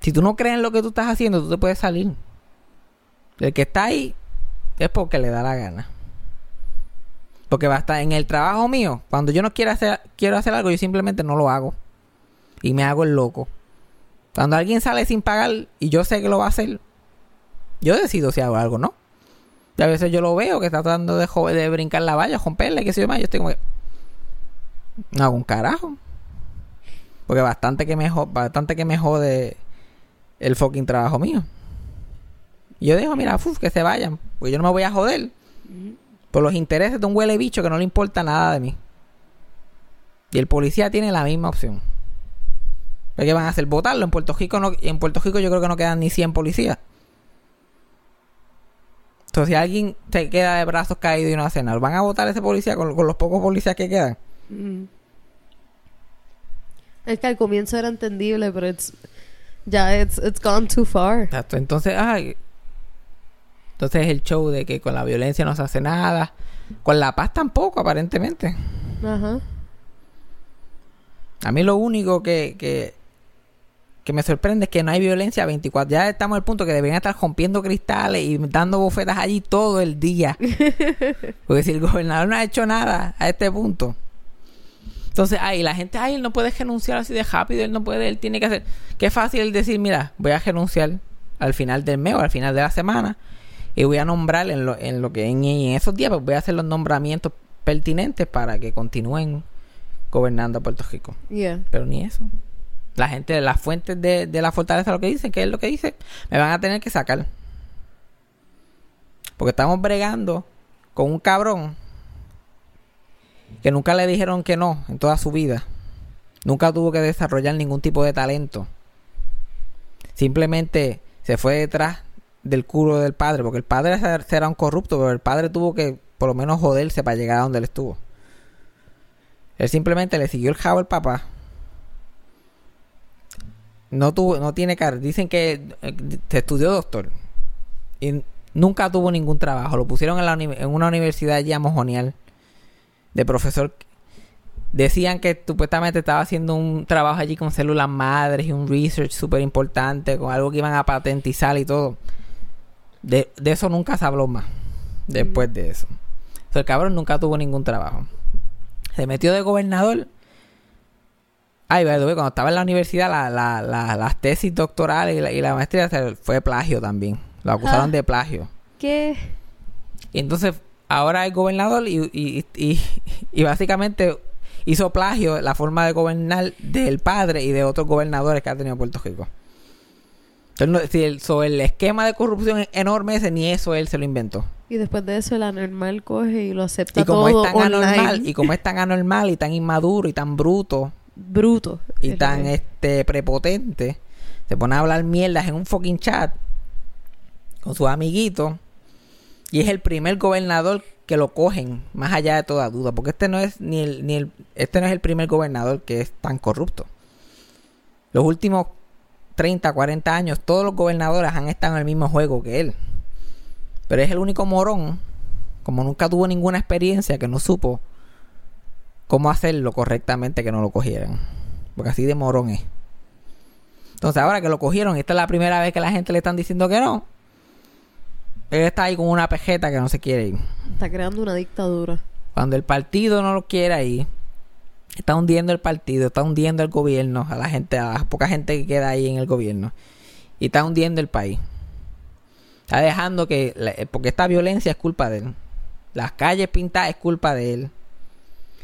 Si tú no crees en lo que tú estás haciendo, tú te puedes salir. El que está ahí es porque le da la gana. Porque basta en el trabajo mío, cuando yo no quiero hacer, quiero hacer algo, yo simplemente no lo hago. Y me hago el loco. Cuando alguien sale sin pagar y yo sé que lo va a hacer, yo decido si hago algo o no. Y a veces yo lo veo que está tratando de, de brincar la valla, romperla, que sé yo más. Yo estoy como que. No hago un carajo. Porque bastante que me, jo- bastante que me jode el fucking trabajo mío. Y yo dejo, mira, uf, que se vayan. Porque yo no me voy a joder. con los intereses de un huele bicho que no le importa nada de mí. Y el policía tiene la misma opción. ¿Qué van a hacer? Votarlo. En Puerto Rico no, en Puerto Rico yo creo que no quedan ni 100 policías. Entonces, si alguien se queda de brazos caídos y no hace nada, ¿van a votar a ese policía con, con los pocos policías que quedan? Mm. Es que al comienzo era entendible, pero it's, ya it's, it's gone too far. Exacto. Entonces, ay. Entonces el show de que con la violencia no se hace nada. Con la paz tampoco, aparentemente. Ajá. A mí lo único que, que, que me sorprende es que no hay violencia 24. Ya estamos al punto que deberían estar rompiendo cristales y dando bofetas allí todo el día. Porque si el gobernador no ha hecho nada a este punto. Entonces, ay, la gente, ay, él no puede renunciar así de rápido, él no puede, él tiene que hacer. Qué fácil decir, mira, voy a renunciar al final del mes o al final de la semana y voy a nombrar en lo, en lo que en, en esos días pues voy a hacer los nombramientos pertinentes para que continúen gobernando a Puerto Rico. Yeah. Pero ni eso. La gente, las fuentes de, de la fortaleza lo que dicen, que es lo que dice, me van a tener que sacar. Porque estamos bregando con un cabrón que nunca le dijeron que no en toda su vida. Nunca tuvo que desarrollar ningún tipo de talento. Simplemente se fue detrás del culo del padre, porque el padre será un corrupto, pero el padre tuvo que por lo menos joderse para llegar a donde él estuvo. Él simplemente le siguió el jabo al papá. No tuvo, no tiene cara. Dicen que eh, se estudió doctor. Y nunca tuvo ningún trabajo. Lo pusieron en, en una universidad allí a. De profesor. Decían que supuestamente estaba haciendo un trabajo allí con células madres y un research súper importante. Con algo que iban a patentizar y todo. De, de eso nunca se habló más. Después de eso. O sea, el cabrón nunca tuvo ningún trabajo. Se metió de gobernador. Ay, cuando estaba en la universidad, la, la, la- las tesis doctorales y la, y maestría fue plagio también. Lo acusaron Ah. de plagio. ¿Qué? Y entonces, ahora es gobernador y, y, y, y básicamente hizo plagio la forma de gobernar del padre y de otros gobernadores que ha tenido Puerto Rico. Entonces, si el, sobre el esquema de corrupción enorme ese, ni eso él se lo inventó. Y después de eso el anormal coge y lo acepta Y como todo es tan online. anormal, y como es tan anormal y tan inmaduro y tan bruto Bruto. y Es tan este prepotente, se pone a hablar mierdas en un fucking chat con sus amiguitos y es el primer gobernador que lo cogen más allá de toda duda, porque este no es ni el ni el este no es el primer gobernador que es tan corrupto. Los últimos 30, 40 años todos los gobernadores han estado en el mismo juego que él. Pero es el único morón como nunca tuvo ninguna experiencia que no supo cómo hacerlo correctamente que no lo cogieran. Porque así de morón es. Entonces ahora que lo cogieron, esta es la primera vez que la gente le están diciendo que no. Él está ahí con una pejeta que no se quiere ir. Está creando una dictadura. Cuando el partido no lo quiere ir, está hundiendo el partido, está hundiendo el gobierno, a la gente, a la poca gente que queda ahí en el gobierno. Y está hundiendo el país. Está dejando que, la- porque esta violencia es culpa de él. Las calles pintadas es culpa de él.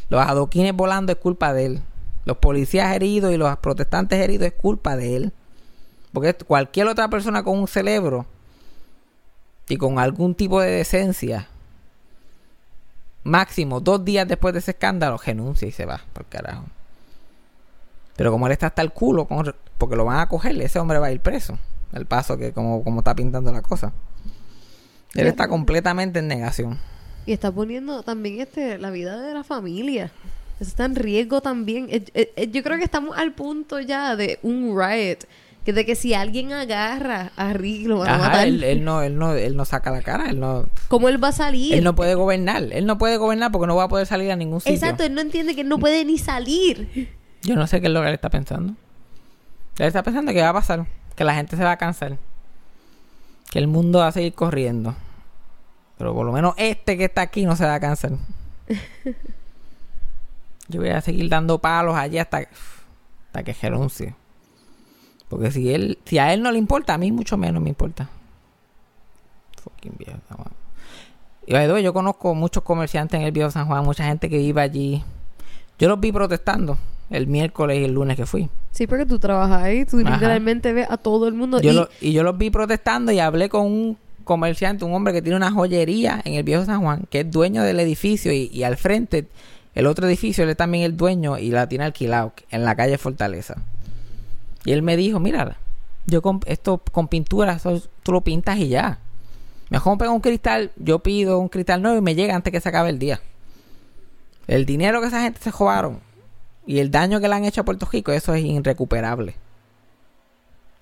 Los adoquines volando es culpa de él. Los policías heridos y los protestantes heridos es culpa de él. Porque cualquier otra persona con un cerebro y con algún tipo de decencia, máximo dos días después de ese escándalo, renuncia y se va, por carajo. Pero como él está hasta el culo, porque lo van a coger, ese hombre va a ir preso. El paso que como, como está pintando la cosa. Él está completamente en negación. Y está poniendo también este la vida de la familia. Eso está en riesgo también. Yo creo que estamos al punto ya de un riot. Que de que si alguien agarra a Rick lo van a Ajá, matar. él, él no, él no, él no saca la cara, él no, ¿Cómo él va a salir? él no puede gobernar, él no puede gobernar porque no va a poder salir a ningún sitio. Exacto, él no entiende que él no puede ni salir. Yo no sé qué es lo que él está pensando. Él está pensando que va a pasar, que la gente se va a cansar, que el mundo va a seguir corriendo. Pero por lo menos este que está aquí no se va a cansar. Yo voy a seguir dando palos allí hasta, hasta que renuncie. Porque si él, si a él no le importa, a mí mucho menos me importa. Fucking viejo. San Juan. Y yo conozco muchos comerciantes en el viejo San Juan, mucha gente que vive allí. Yo los vi protestando el miércoles y el lunes que fui. Sí, porque tú trabajas ahí, tú Ajá. literalmente ves a todo el mundo. Yo y lo- y yo los vi protestando y hablé con un comerciante, un hombre que tiene una joyería en el viejo San Juan, que es dueño del edificio y, y al frente, el otro edificio, él es también el dueño y la tiene alquilado en la calle Fortaleza. Y él me dijo, mira, yo con esto con pintura, tú lo pintas y ya. Mejor pego un cristal, yo pido un cristal nuevo y me llega antes que se acabe el día. El dinero que esa gente se robaron y el daño que le han hecho a Puerto Rico, eso es irrecuperable.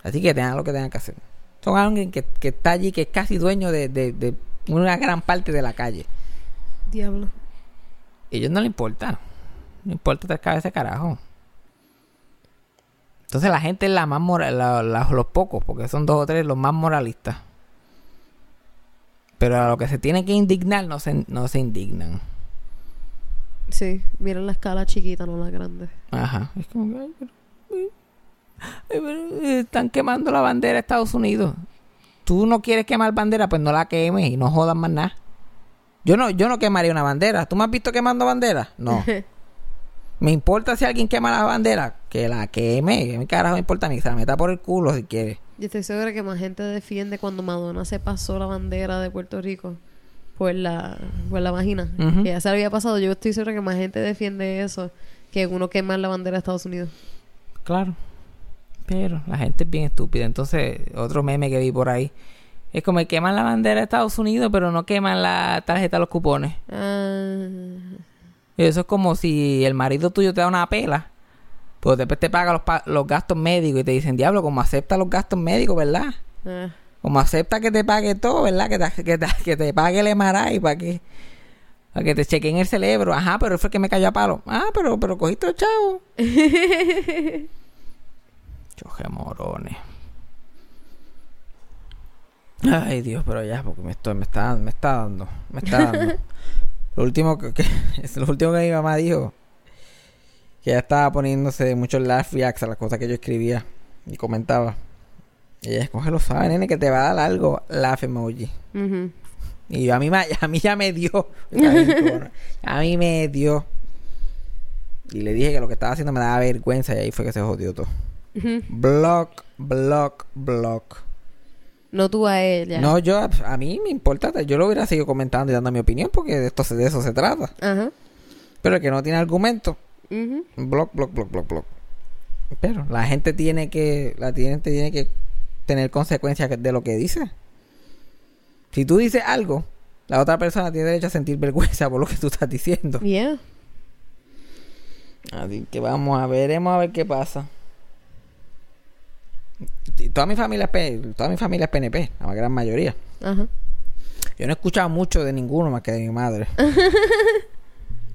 Así que tengan lo que tengan que hacer. Son alguien que, que está allí, que es casi dueño de, de- de una gran parte de la calle. Diablo. Ellos no le importa. No importa tres cabezas de carajo. Entonces la gente es la más moral, la- la- los pocos, porque son dos o tres los más moralistas. Pero a lo que se tiene que indignar no se, no se indignan. Sí, miren la escala chiquita, no la grande. Ajá. Es como que, ay, pero, ay, ay, pero, eh, están quemando la bandera de Estados Unidos. Tú no quieres quemar bandera, pues no la quemes y no jodas más nada. Yo no, yo no quemaría una bandera. ¿Tú me has visto quemando bandera? No. Me importa si alguien quema la bandera, que la queme. Que mi carajo me importa a mí. Se la meta por el culo si quiere. Yo estoy segura que más gente defiende cuando Madonna se pasó la bandera de Puerto Rico por la, por la vagina. Que ya se había pasado. Yo estoy segura que más gente defiende eso que uno quemar la bandera de Estados Unidos. Claro. Pero la gente es bien estúpida. Entonces, otro meme que vi por ahí. Es como que queman la bandera de Estados Unidos, pero no queman la tarjeta de los cupones. Y eso es como si el marido tuyo te da una pela, pues después te paga los, pa- los gastos médicos y te dicen, diablo, como acepta los gastos médicos, ¿verdad? ah. Como acepta que te pague todo, ¿verdad? Que te, que te, que te pague el MRI para que, para que te chequen el cerebro. Ajá, pero fue el que me cayó a palo. Ah, pero, pero cogiste los chavos. Choje morones. Ay, Dios, pero ya, porque me, estoy, me, está, me está dando. Me está dando. lo último que, que- es lo último que mi mamá dijo. Que ella estaba poniéndose muchos laugh reacts a las cosas que yo escribía y comentaba. Y ella escoge lo sabe, nene, que te va a dar algo. Laugh emoji. Ujú. Y yo, a mí, a mí ya me dio. A mí me dio. Y le dije que lo que estaba haciendo me daba vergüenza y ahí fue que se jodió todo. Ujú. Block, block, block. No tú a ella. No, yo, a mí me importa. Yo lo hubiera seguido comentando y dando mi opinión porque de, esto, de eso se trata. Ajá. Pero el que no tiene argumento, Ujú. block, block, block, block, block. Pero la gente tiene que, la gente tiene que tener consecuencias de lo que dice. Si tú dices algo, la otra persona tiene derecho a sentir vergüenza por lo que tú estás diciendo. Yeah. Así que vamos a veremos a ver qué pasa. Toda mi familia es P- toda mi familia es PNP, la gran mayoría. Ajá. Yo no he escuchado mucho de ninguno más que de mi madre.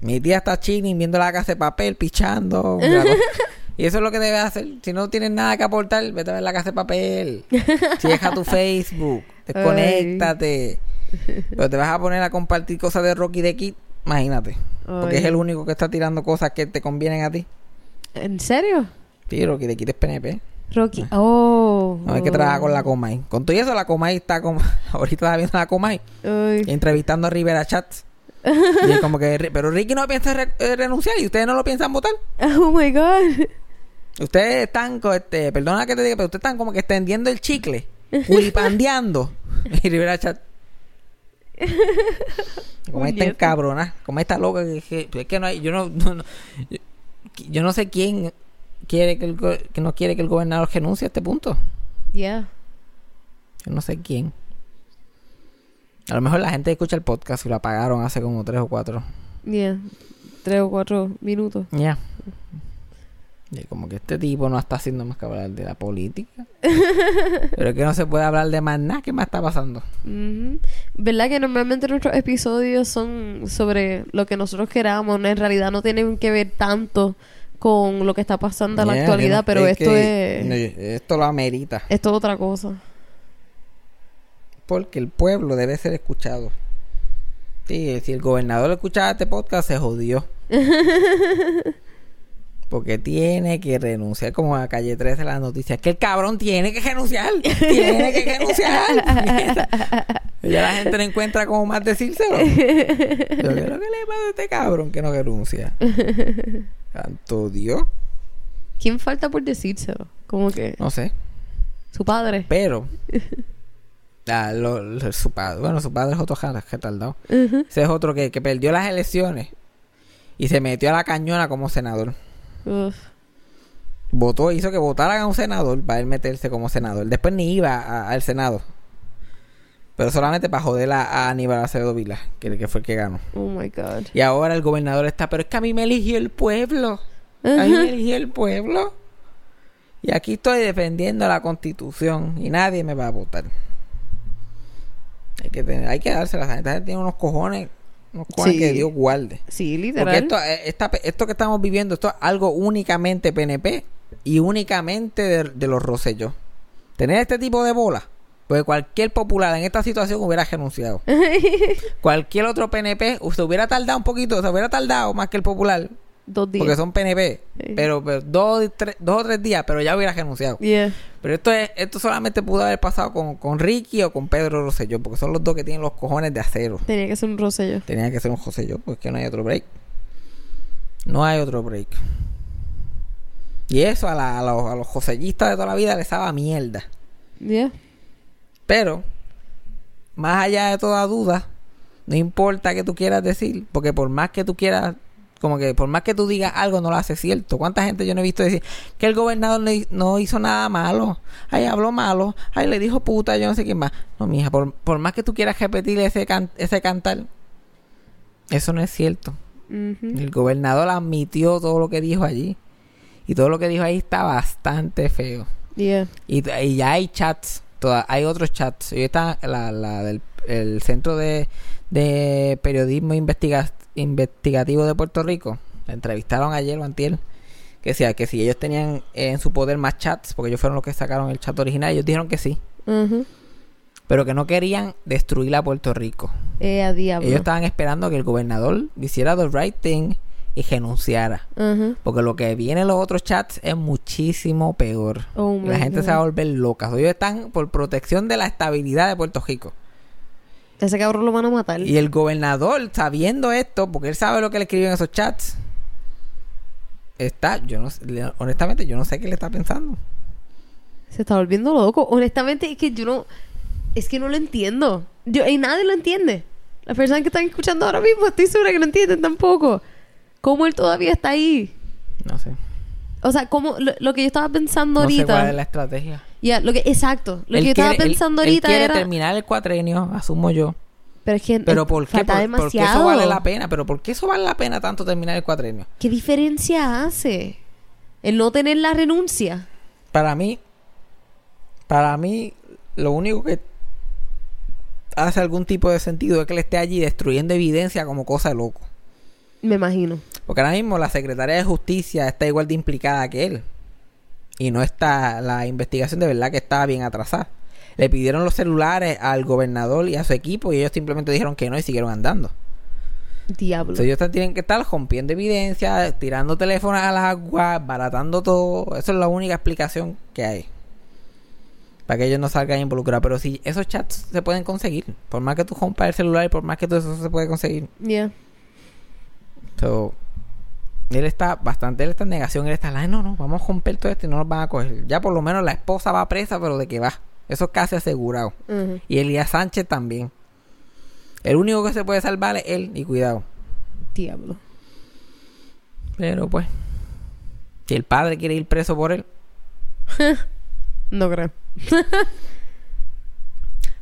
mi tía está chilling viendo la casa de papel, pichando. y eso es lo que debes hacer. Si no tienes nada que aportar, vete a ver la casa de papel. Deja tu Facebook. Desconéctate. Pero te vas a poner a compartir cosas de Rocky de Kid. Imagínate. Porque es el único que está tirando cosas que te convienen a ti. ¿En serio? Sí, Rocky de Kid es PNP. Rocky. Oh. No hay que trabajar con la Comay. Con todo eso, la Comay está como. Ahorita está viendo la Comay. Ay. entrevistando a Rivera Chats. y es como que, "Ri- pero Ricky no piensa re- eh, renunciar y ustedes no lo piensan votar. Oh my God. Ustedes están, este, perdona que te diga, pero ustedes están como que extendiendo el chicle, culipandeando. y Rivera Chat. Como Puñeta. encabrona, como está loca, que, que- es que no hay, yo no, no- no- yo, yo no sé quién quiere que, el que no quiere que el gobernador renuncie a este punto. Yeah. Yo no sé quién. A lo mejor la gente escucha el podcast y lo apagaron hace como tres o cuatro. Yeah. Tres o cuatro minutos. Ya. Y como que este tipo no está haciendo más que hablar de la política. Pero es que no se puede hablar de más nada. ¿Qué más está pasando? Ujú. ¿Verdad que normalmente nuestros episodios son sobre lo que nosotros queramos? En realidad no tienen que ver tanto con lo que está pasando en la actualidad, pero esto es... Esto lo amerita. Esto es otra cosa. Porque el pueblo debe ser escuchado. Sí, si el gobernador escuchaba este podcast, se jodió. Porque tiene que renunciar, como a calle 13 las noticias. Que el cabrón tiene que renunciar. Tiene que renunciar. Y ya la gente no encuentra cómo más decírselo. Pero ¿qué es lo que le pasa a este cabrón que no renuncia? Santo Dios. ¿Quién falta por decírselo? Como que No sé. su padre. Pero Ah, lo- lo- su padre, bueno, su padre es otro retardado. Ujú. Ese es otro que, que perdió las elecciones y se metió a la cañona como senador. Uf. Votó, hizo que votaran a un senador para él meterse como senador. Después ni iba al Senado. Pero solamente para joder a, a Aníbal Acevedo Vila, que, que fue el que ganó. Oh my God. Y ahora el gobernador está, pero es que a mí me eligió el pueblo. A mí me eligió el pueblo. Y aquí estoy defendiendo la constitución y nadie me va a votar. Hay que, tener, hay que dársela. La gente tiene unos cojones, unos cojones Sí. que Dios guarde. Sí, Porque literal. esto, eh, esta- esto que estamos viviendo, esto es algo únicamente PNP y únicamente de, de los Rosselló. Tener este tipo de bola, porque cualquier popular en esta situación hubiera renunciado. cualquier otro PNP se hubiera tardado un poquito, se hubiera tardado más que el popular, Dos días. porque son PNP, Sí. pero, pero dos, tres- dos o tres días, pero ya hubiera renunciado. Yeah. Pero esto es, esto solamente pudo haber pasado con, con Ricky o con Pedro Rosselló, porque son los dos que tienen los cojones de acero. Tenía que ser un rosello. Tenía que ser un José yo, pues que no hay otro break. No hay otro break. Y eso a, la- a los, a los josellistas de toda la vida les daba mierda. Yeah. Pero, más allá de toda duda, no importa que tú quieras decir, porque por más que tú quieras, como que por más que tú digas algo, no lo hace cierto. ¿Cuánta gente yo no he visto decir que el gobernador no, hi- no hizo nada malo? Ay, habló malo. Ay, le dijo puta, yo no sé quién más. No, mija, por, por más que tú quieras repetir ese, can- ese cantar, eso no es cierto. El gobernador admitió todo lo que dijo allí. Y todo lo que dijo ahí está bastante feo. Yeah. Y, y ya hay chats, toda- hay otros chats. Y está la, la del el Centro de, de Periodismo Investiga- Investigativo de Puerto Rico. La entrevistaron ayer o antier. Que decía que si ellos tenían en su poder más chats, porque ellos fueron los que sacaron el chat original, ellos dijeron que sí. Pero que no querían destruir a Puerto Rico. Eh, a. Ellos estaban esperando que el gobernador hiciera the right thing y renunciara. Porque lo que viene en los otros chats es muchísimo peor. Oh la gente God. se va a volver loca. Ellos están por protección de la estabilidad de Puerto Rico. Ese cabrón lo van a matar. Y el gobernador, sabiendo esto, porque él sabe lo que le escribió en esos chats, está, yo no honestamente, yo no sé qué le está pensando. Se está volviendo loco. Honestamente, es que yo no. Es que no lo entiendo. Yo, y nadie lo entiende. Las personas que están escuchando ahora mismo, estoy segura que no entienden tampoco. ¿Cómo él todavía está ahí? No sé. O sea, como lo, lo que yo estaba pensando No sé cuál es ahorita. la estrategia. Ya, lo que, exacto. Lo Él que yo estaba quiere- él- pensando él ahorita quiere era. terminar el cuatrenio, asumo yo. Pero es que Pero ¿por qué? Por- porque demasiado. eso vale la pena. Pero ¿por qué eso vale la pena tanto terminar el cuatrenio? ¿Qué diferencia hace? El no tener la renuncia. Para mí, para mí, lo único que hace algún tipo de sentido es que él esté allí destruyendo evidencia como cosa de loco. Me imagino. Porque ahora mismo la Secretaría de Justicia está igual de implicada que él. Y no está, la investigación de verdad que estaba bien atrasada. Le pidieron los celulares al gobernador y a su equipo y ellos simplemente dijeron que no y siguieron andando. Diablo. Entonces ellos tienen que estar rompiendo evidencia, tirando teléfonos a las aguas, baratando todo. Esa es la única explicación que hay. Para que ellos no salgan involucrados. Pero si esos chats se pueden conseguir, por más que tú rompas el celular y por más que todo eso se puede conseguir. Yeah. So, él está bastante, él está en negación, él está, "Ay, no, no, vamos a romper todo esto y no nos van a coger. Ya por lo menos la esposa va presa, pero de que va. Eso es casi asegurado. Y Elías Sánchez también. El único que se puede salvar es él, y cuidado. Diablo. Pero pues, si el padre quiere ir preso por él, No creo.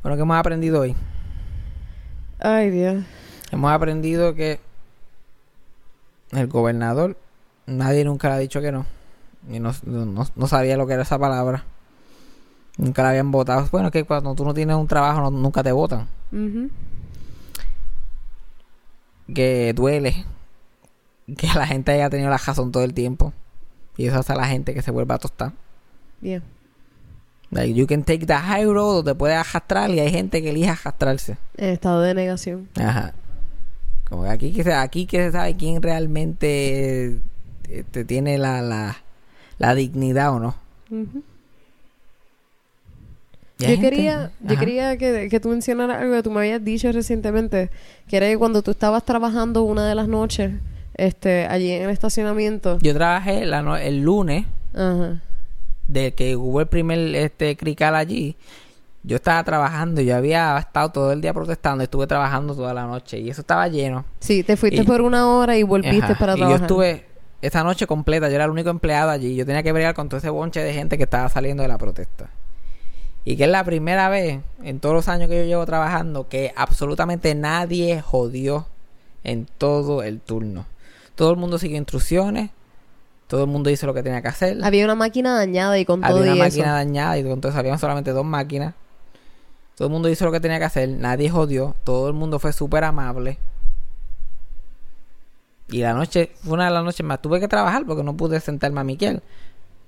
bueno, ¿qué hemos aprendido hoy? Ay, Dios. Hemos aprendido que el gobernador, nadie nunca le ha dicho que no. Y no, no, no sabía lo que era esa palabra. Nunca la habían votado. Bueno, es que cuando tú no tienes un trabajo, no- nunca te votan. Que duele que la gente haya tenido la razón todo el tiempo. Y eso hace a la gente que se vuelva a tostar. Yeah. Like, you can take the high road o te puedes arrastrar y hay gente que elige arrastrarse. En estado de negación. Ajá. Como que aquí que se, aquí que se sabe quién realmente este, tiene la, la, la dignidad o no. Yo gente- quería, yo Ajá. quería que, que tú mencionaras algo que tú me habías dicho recientemente, que era que cuando tú estabas trabajando una de las noches, este, allí en el estacionamiento. Yo trabajé la no- el lunes Ajá. de que hubo el primer este crical allí. Yo estaba trabajando, yo había estado todo el día protestando, estuve trabajando toda la noche y eso estaba lleno. Sí, te fuiste Y- por una hora y volviste Ajá, para y trabajar. yo estuve esa noche completa, yo era el único empleado allí, yo tenía que bregar con todo ese bonche de gente que estaba saliendo de la protesta. Y que es la primera vez en todos los años que yo llevo trabajando que absolutamente nadie jodió en todo el turno. Todo el mundo siguió instrucciones, todo el mundo hizo lo que tenía que hacer. Había una máquina dañada y con todo Había y una eso. máquina dañada y entonces habían solamente dos máquinas. Todo el mundo hizo lo que tenía que hacer, nadie jodió, todo el mundo fue súper amable. Y la noche, fue una de las noches más. Tuve que trabajar porque no pude sentarme a Miquel.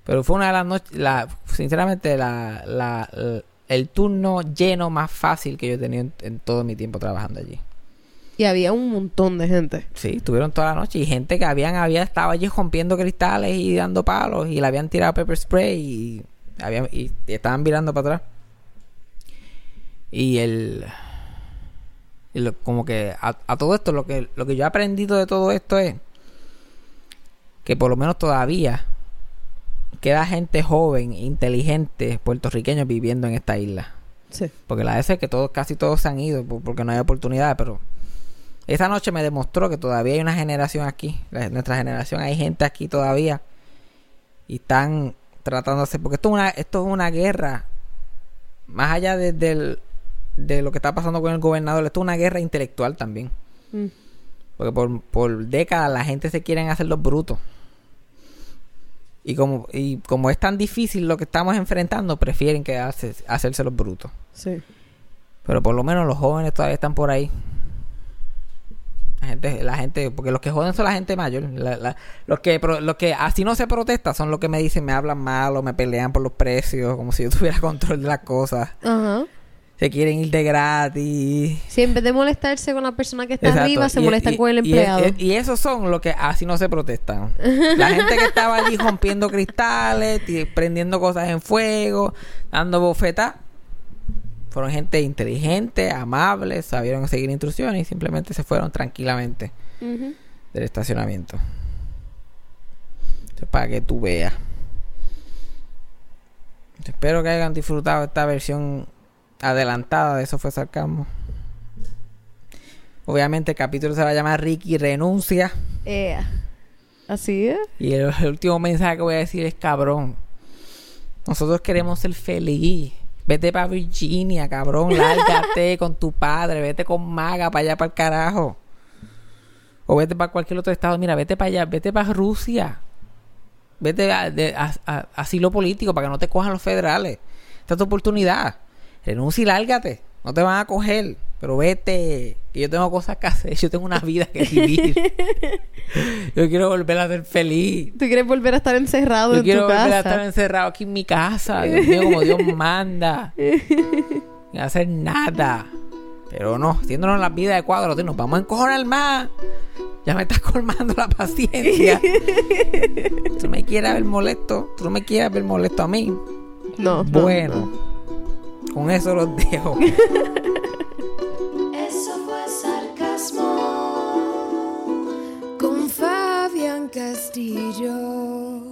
Pero fue una de las noches, la, sinceramente, la, la- el- el turno lleno más fácil que yo he tenido en, en todo mi tiempo trabajando allí. Y había un montón de gente. Sí, estuvieron toda la noche y gente que habían había estado allí rompiendo cristales y dando palos y le habían tirado pepper spray y, habían, y, y estaban mirando para atrás. Y el y lo- como que a, a todo esto lo que lo que yo he aprendido de todo esto es que por lo menos todavía queda gente joven, inteligente, puertorriqueños viviendo en esta isla. Sí. Porque la vez es que todos, casi todos se han ido por- porque no hay oportunidad, pero esa noche me demostró que todavía hay una generación aquí, la- nuestra generación, hay gente aquí todavía y están hacer, porque esto es una, esto es una guerra, más allá de, del- de lo que está pasando con el gobernador, esto es una guerra intelectual también, Mm. porque por, por décadas la gente se quieren hacer los brutos. Y como, y como es tan difícil lo que estamos enfrentando, prefieren quedarse, hacerse los brutos. Sí. Pero por lo menos los jóvenes todavía están por ahí. La gente, la gente, porque los que joden son la gente mayor. La- la- los que los que así no se protesta son los que me dicen, me hablan mal o me pelean por los precios, como si yo tuviera control de las cosas. Ajá. Se quieren ir de gratis. Si en vez de molestarse con la persona que está Exacto. arriba, se Y- molestan y- con el y- empleado. Y, y esos son los que así no se protestan. La gente que estaba allí rompiendo cristales, prendiendo cosas en fuego, dando bofetas, fueron gente inteligente, amable, sabieron seguir instrucciones y simplemente se fueron tranquilamente del estacionamiento. Para que tú veas. Espero que hayan disfrutado esta versión adelantada de Eso fue sarcasmo. Obviamente el capítulo se va a llamar Ricky renuncia. Eh, Así es. Y el, el último mensaje que voy a decir es cabrón. Nosotros queremos ser feliz. Vete para Virginia, cabrón. Lárgate con tu padre. Vete con Maga para allá, para el carajo. O vete para cualquier otro estado. Mira, vete para allá. Vete para Rusia. Vete a, de- a- a- asilo político para que no te cojan los federales. Esta es tu oportunidad. Renuncia y lárgate. No te van a coger. Pero vete. Que yo tengo cosas que hacer. Yo tengo una vida que vivir. yo quiero volver a ser feliz. ¿Tú quieres volver a estar encerrado Yo en quiero tu volver a casa? estar encerrado aquí en mi casa. Dios mío, como Dios manda. Sin hacer nada. Pero no, haciéndonos la vida de cuadro, nos vamos a encojonar más. Ya me estás colmando la paciencia. tú me quieres ver molesto. Tú no me quieres ver molesto a mí. No. no, Bueno, con eso los dejo. Eso fue sarcasmo. Con Fabián Castillo.